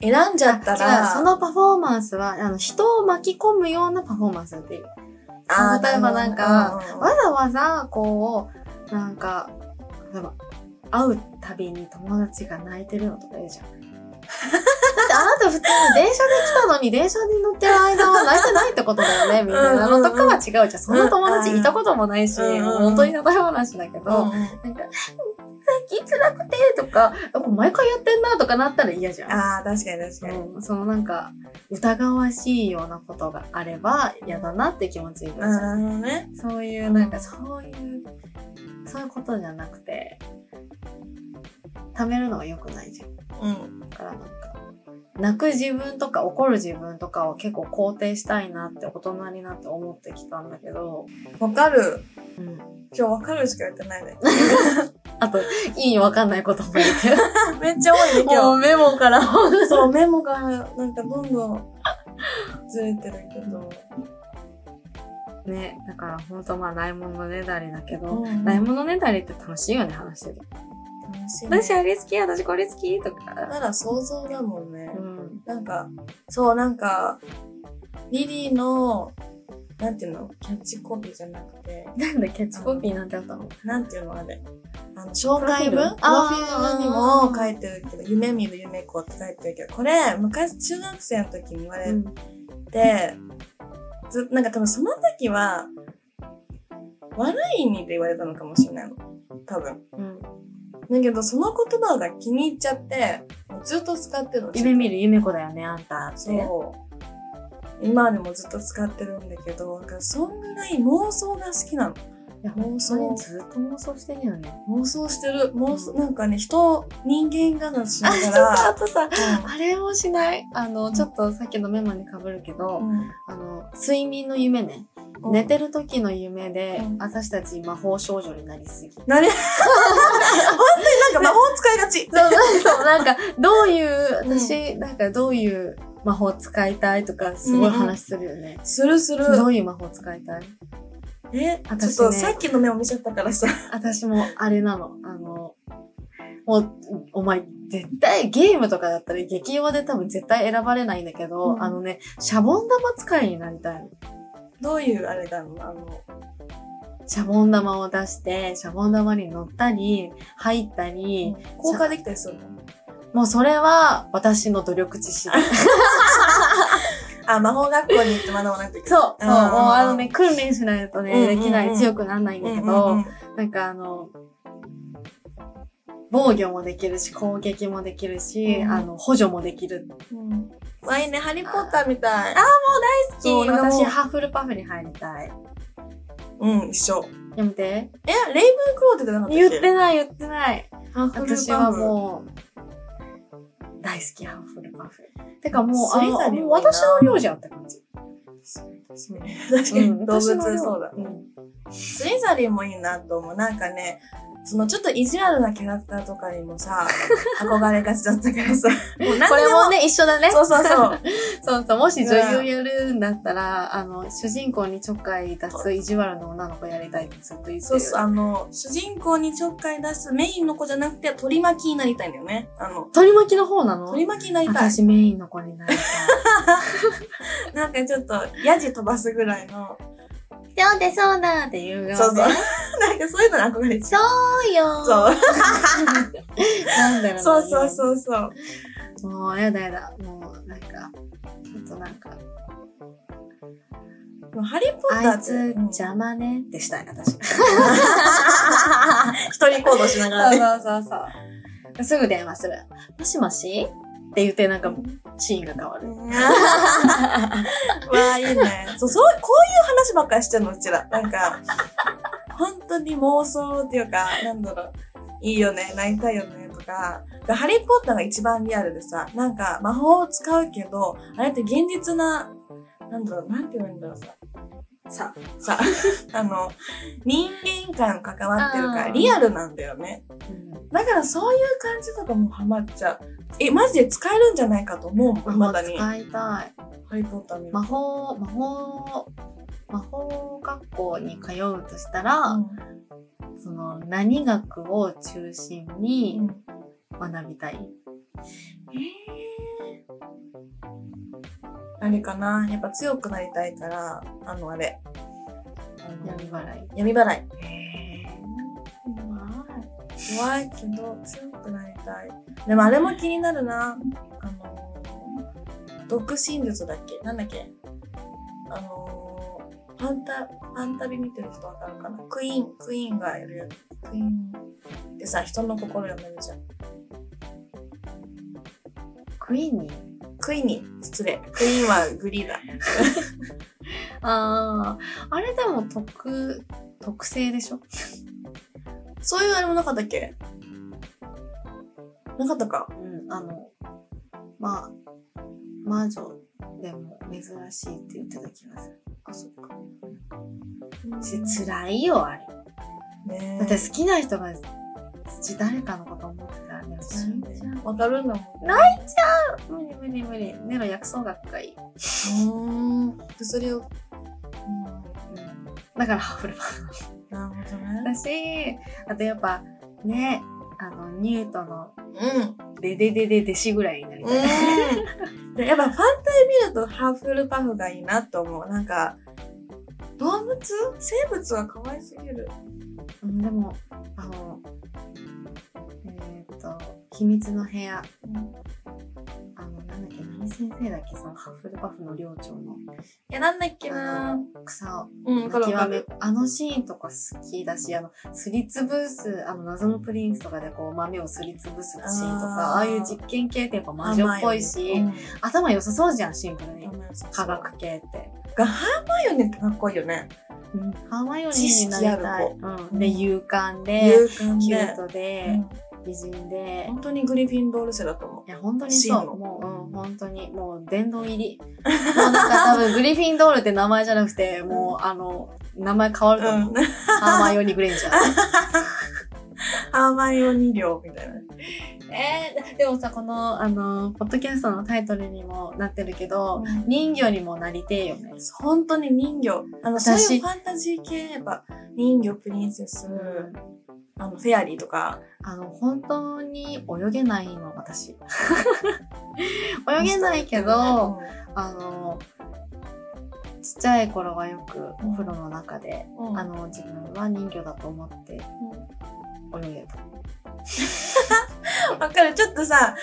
選んじゃったらそのパフォーマンスはあの人を巻き込むようなパフォーマンスっていう例えばなんかわざわざこうなんか例えば会うたびに友達が泣いてるのとか言うじゃん。だってあなた普通に電車で来たのに電車に乗ってる間は泣いてないってことだよねみたいなのとかは違うじゃん。そんな友達いたこともないし、本当に例え話だけど、なんか、最近辛くてとか、毎回やってんなとかなったら嫌じゃん。ああ、確かに確かに。うん、そのなんか、疑わしいようなことがあれば嫌だなって気持ちいるじゃん。なるほどね。そういう、なんかそういう、そういうことじゃなくて、貯めるのは良くないじゃん。うん。だからなんか、泣く自分とか怒る自分とかを結構肯定したいなって大人になって思ってきたんだけど、わかる。うん。今日わかるしか言ってないね。<laughs> あと、意味わかんないことも言ってる。<laughs> めっちゃ多いね、も今うメモから。日。そう、<laughs> メモがなんかどんどんずれてるけど。ね、だからほんとまあないものねだりだけど、うんないものねだりって楽しいよね、話してて。楽しいね。私あれ好き、私これ好きとか。なら想像だもんね。うん。なんか、そう、なんか、リリーの、なんていうの？キャッチコピーじゃなくて、なんだ、キャッチコピーなんてあったの？なんていうのあれ？あの、紹介文プロフィー。ルにも書いてるけど、夢見る夢子って書いてるけど、これ、昔中学生の時に言われうん。て、ず、なんか多分その時は、悪い意味で言われたのかもしれないの。多分。うん。だけど、その言葉が気に入っちゃって、ずっと使ってるの。夢見る夢子だよね、あんたって。そう。今でもずっと使ってるんだけど、そんぐらい妄想が好きなの。いや、本当にずっと妄想してるよね。妄想してる。妄想、なんかね、人、人間話しなあ、がそうそう、あら、とさ、あれもしない？あの、ちょっとさっきのメモに被るけど、うんあの、睡眠の夢ね。うん寝てる時の夢で、うん私たち魔法少女になりすぎ。何 <laughs> 本当になんか魔法使いがち。そうそうなんか、どういう、うん私、なんかどういう魔法使いたいとか、すごい話するよね。するする。どういう魔法使いたい？え、ちょ私ねっとさっきの目を見ちゃったからさ。私もあれなの。あの、もう、お前、絶対ゲームとかだったら激弱で多分絶対選ばれないんだけど、うんあのね、シャボン玉使いになりたいの。どういうあれなの？あの、シャボン玉を出して、シャボン玉に乗ったり、入ったり、効果できたりするの？もうそれは私の努力値次第。<laughs> あ、魔法学校に行って学ばないといけない。そう、そう、もうあのね、訓練しないとね、できない、強くならないんだけうんど、うんなんかあの、防御もできるし、攻撃もできるし、うんあの、補助もできる。うん。わいいね、ハリーポッターみたい。あ好そう俺も私、ハッフルパフに入りたい。うん、一緒。やめて。え、レイブンクローって言ってなかったっけ？言ってない、言ってない。ハッフルパフ私はもう、大好き、ハッフルパフ。てかもう、スあの、もう私の量じゃんって感じ。確かに動物そうだ。んスリザリンもいいなと思う。なんかね、そのちょっと意地悪なキャラクターとかにもさ、<laughs> 憧れがちだったからさ。もう何でこれもね、一緒だね。そうそうそう。そうそう、もし女優やるんだったら、あの、主人公にちょっかい出す意地悪の女の子やりたいってずっと言ってる。そうそう、あの、主人公にちょっかい出すメインの子じゃなくて、取り巻きになりたいんだよね。あの、取り巻きの方なの？取り巻きになりたい。私メインの子になりたい。<laughs> なんかちょっと、ヤジ飛ばすぐらいの。そうでそうだっていうよ、ね。そうそう。<laughs> なんかそういうのに憧れちゃう。そうよそう。なんだろうなそうそうそうそう。う。もう、やだやだ。もう、なんか、ちょっとなんか、でもハリーポッターって。あいつうん邪魔ねってしたい、私。<laughs> 一人行動しながらね。そうそうそう。すぐ電話する。もしもし？って言って、なんか、シーンが変わる。<laughs> わあ、いいね。そう、そう、こういう話ばっかりしてんの、うちら。なんか、本当に妄想っていうか、なんだろう、いいよね、泣いたいよね、とか。でハリーポッターが一番リアルでさ、なんか魔法を使うけど、あれって現実な、なんだろう、なんて言うんだろうさ。さ、さ、<laughs> あの、人間界も関わってるから、リアルなんだよね。だからそういう感じとかもハマっちゃう。え、マジで使えるんじゃないかと思うまだに。ハ使いたい。リーポッター魔法、魔法、魔法学校に通うとしたら、その何学を中心うんにうん学びたい。あれかな？やっぱ強くなりたいから、あのあれ。闇払い。闇払い。へ怖いけど強くなりたい。でもあれも気になるな。あのー、独身術だっけ？なんだっけ？あのー、ファンタ、ファンタビ見てる人わかるかな？クイーン、クイーンがいるやつ。クイーン。ってさ、人の心読めるじゃん。クイーンに？クイーンに失礼。クイーンはグリーだ。<laughs> ああ、あれでも特、特性でしょ？そういうあれもなかったっけ？なかったか。うん、あの、まあ、魔女でも珍しいって言ってた気がする。あ、そっか。し、辛いよ、あれ。ねだって好きな人が、誰かのこと思ってたらね、死んじゃう。わかるんだもん。無理無理無理。ネロ薬草学がいい。うん。で、それを、うん、だからハッフルパフなるほどね。だし、あとやっぱ、ね、あの、ニュートのうん。デデデデデシぐらいになりたい。うやっぱファンタイ見るとハッフルパフがいいなと思う。なんか、動物？生物は可愛すぎる。うんでも、あの、えっ、と、秘密の部屋。先生だっけ、そのハッフルパフの寮長の。いや、なんだっけあなの草をうん、わかるわかる。あのシーンとか好きだし、あの、すりつぶす、あの、謎のプリンスとかでこう、豆をすりつぶすシーンとか、ああいう実験系ってやっぱ魔女っぽいし、うん頭良さそうじゃん、シンプルに。科科学系って。がハーマイオニーってかっこいいよね。うん、ハーマイオニーになりたい。知識あるうん、で、うん勇敢で、勇敢でキュートで、うん美人で、本当にグリフィンドール生だと思う。いや、本当にそう。もう、うん、本当に、もう、殿堂入り。もうなんか多分、グリフィンドールって名前じゃなくて、もう、あの、名前変わると思う。うん。ハーマイオニー・グレンジャー。ハーマイオニー寮みたいな。えー、でもさ、この、あの、ポッドキャストのタイトルにもなってるけど、うん人魚にもなりてえよね。本当に人魚。あの、そう私いうファンタジー系、やっぱ、人魚、プリンセス、あの、フェアリーとか。あの、本当に泳げないの、私。<laughs> 泳げないけど、あの、ちっちゃい頃はよくお風呂の中で、うん、あの、自分は人魚だと思ってうん泳げた。<laughs> わかる。ちょっとさ、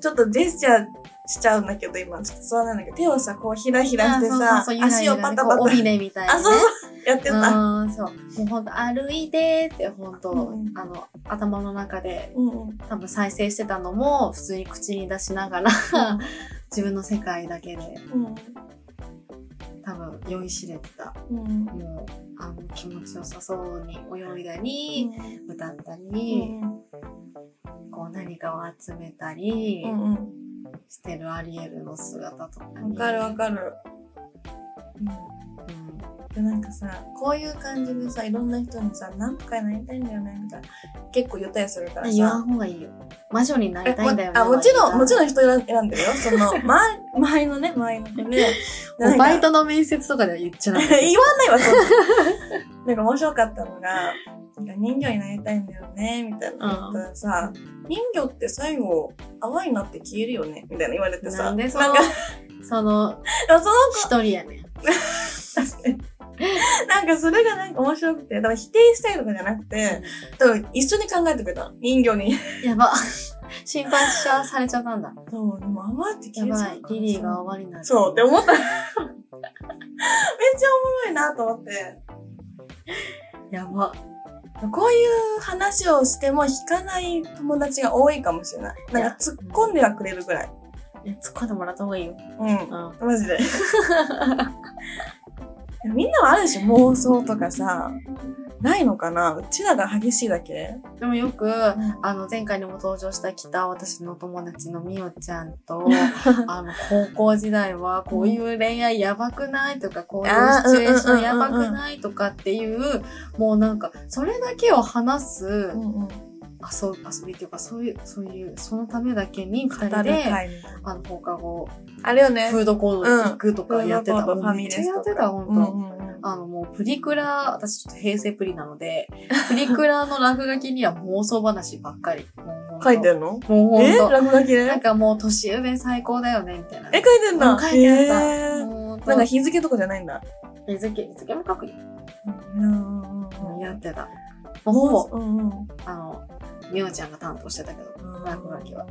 ちょっとジェスチャーしちゃうんだけど、今、ちょっとそうなんだけど、手をさ、こう、ひらひらしてさ、足をパタパタ。尾びれみたいな、ね。あ、そうそう、やってた。うん、そう。もうほんと歩いてってほんと、うんあの、頭の中でうんうん。多分再生してたのも普通に口に出しながら自分の世界だけでうん多分酔いしれてた。うんもう、あの、気持ちよさそうに泳いだり、歌ったり、こう何かを集めたりうんうんしてるアリエルの姿とかに。わかるわかる。うんでなんかさ、こういう感じでさ、いろんな人にさ、なんとかなりたいんだよね、みたいな。結構言ったりするから言わさ。ん方がいいよ。魔女になりたいんだよね。あ、もちろん、もちん。ろん人選んでるよ。その、ま、周りのね、周りの子で。なんかバイトの面接とかでは言っちゃダメ。言わないわ、そんな。なんか面白かったのが、人魚になりたいんだよね、みたいな言ったらさ、人魚って最後、泡になって消えるよね、みたいな言われてさ。なんでそのその、<laughs> その一人やね。<laughs> なんかそれがなんか面白くて、だから否定したいとかじゃなくて、多分一緒に考えてくれた。人魚に。やば。心配しちゃされちゃったんだ。そう、でも泡ってやばい。消えちゃうからリリーが泡になる。そうって思った。めっちゃおもろいなと思って。やば。こういう話をしても引かない友達が多いかもしれない。なんか突っ込んではくれるぐらい。え、突っ込んでもらった方がいいよ。うん。うん。マジで。<laughs> みんなはあるでしょ妄想とかさ。ないのかな？うちらが激しいだけ？でもよく、あの、前回にも登場した北私の友達のみおちゃんと、<laughs> あの、高校時代はこういう恋愛やばくないとか、こういうシチュエーションやうんうんうんうんばくないとかっていう、もうなんか、それだけを話すうんうん。遊遊びっていうか、そういう、そういう、そのためだけに二語る人で。あの、放課後、あれよね。フードコート行くとかやってた。うファミレスとかめっちゃやってた、ほんと。うんうんうんあの、もうプリクラ、私ちょっと平成プリなので、<laughs> プリクラの落書きには妄想話ばっかり。書いてんの？もうほんえ？と。落書きで？なんかもう年上最高だよね、みたいな。え、書いてんだうん書いてあった。へーなんか日付とかじゃないんだ。日付、日付も書くよ。うんやってた。もうほぼ、うんうん。あの、みおちゃんが担当してたけど、落書きは。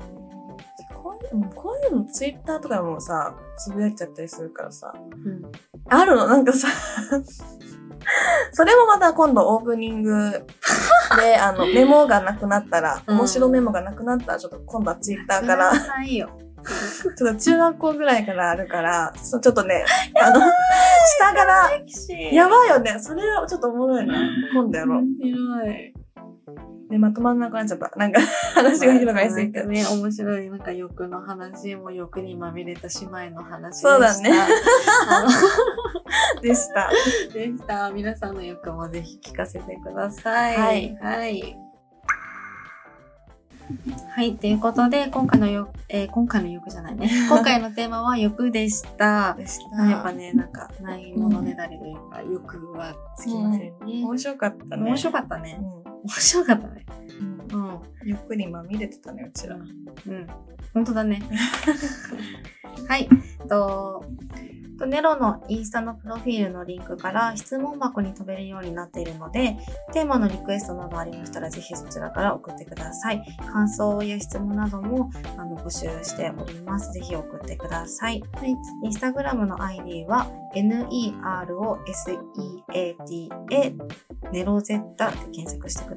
こういうの、こういうのツイッターとかでもさ、つぶやいちゃったりするからさ。うん。あるの？なんかさ、<laughs> それもまた今度オープニングで、<laughs> あの、メモがなくなったら、うん面白メモがなくなったら、ちょっと今度はツイッターから、ちないよ。<laughs> ょっと中学校ぐらいからあるから、ちょっとね、あの、下から、やばいよね。それはちょっとおもろいな。今度やろう。広い。で、まとまんなくなっちゃった。なんか、<laughs> 話が広がりすぎて。ね、面白い、なんか欲の話も欲にまみれた姉妹の話でした。そうだね。でした。でした。皆さんの欲もぜひ聞かせてください。はい。はい。はい。ということで、今回の欲、えー今回の欲じゃないね。<laughs> 今回のテーマは欲でした。でしやっぱね、なんか、ないものねだりというか、欲はつきませんね。面白かったね。面白かったね。う面白かったね。ん。うん。ゆっくりまみれてたね、うちら。うん。本当だね。<laughs> はい。と、とネロのインスタのプロフィールのリンクから質問箱に飛べるようになっているので、テーマのリクエストなどありましたら、ぜひそちらから送ってください。感想や質問などもあの募集しております。ぜひ送ってください。はい。インスタグラムの ID は、NEROSEATA ネロゼッタで検索してください。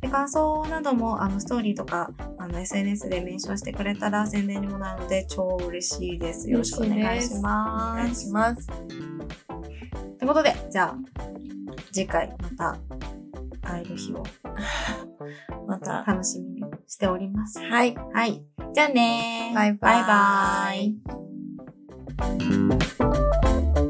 で感想などもあのストーリーとかあの SNS でメンションしてくれたら宣伝にもなるので超嬉しいです。よろしくお願いしお願います。します。ということで、じゃあ次回また会える日を <laughs> また。楽しみにしております。はい。はい。じゃあねーバイバイバイバイ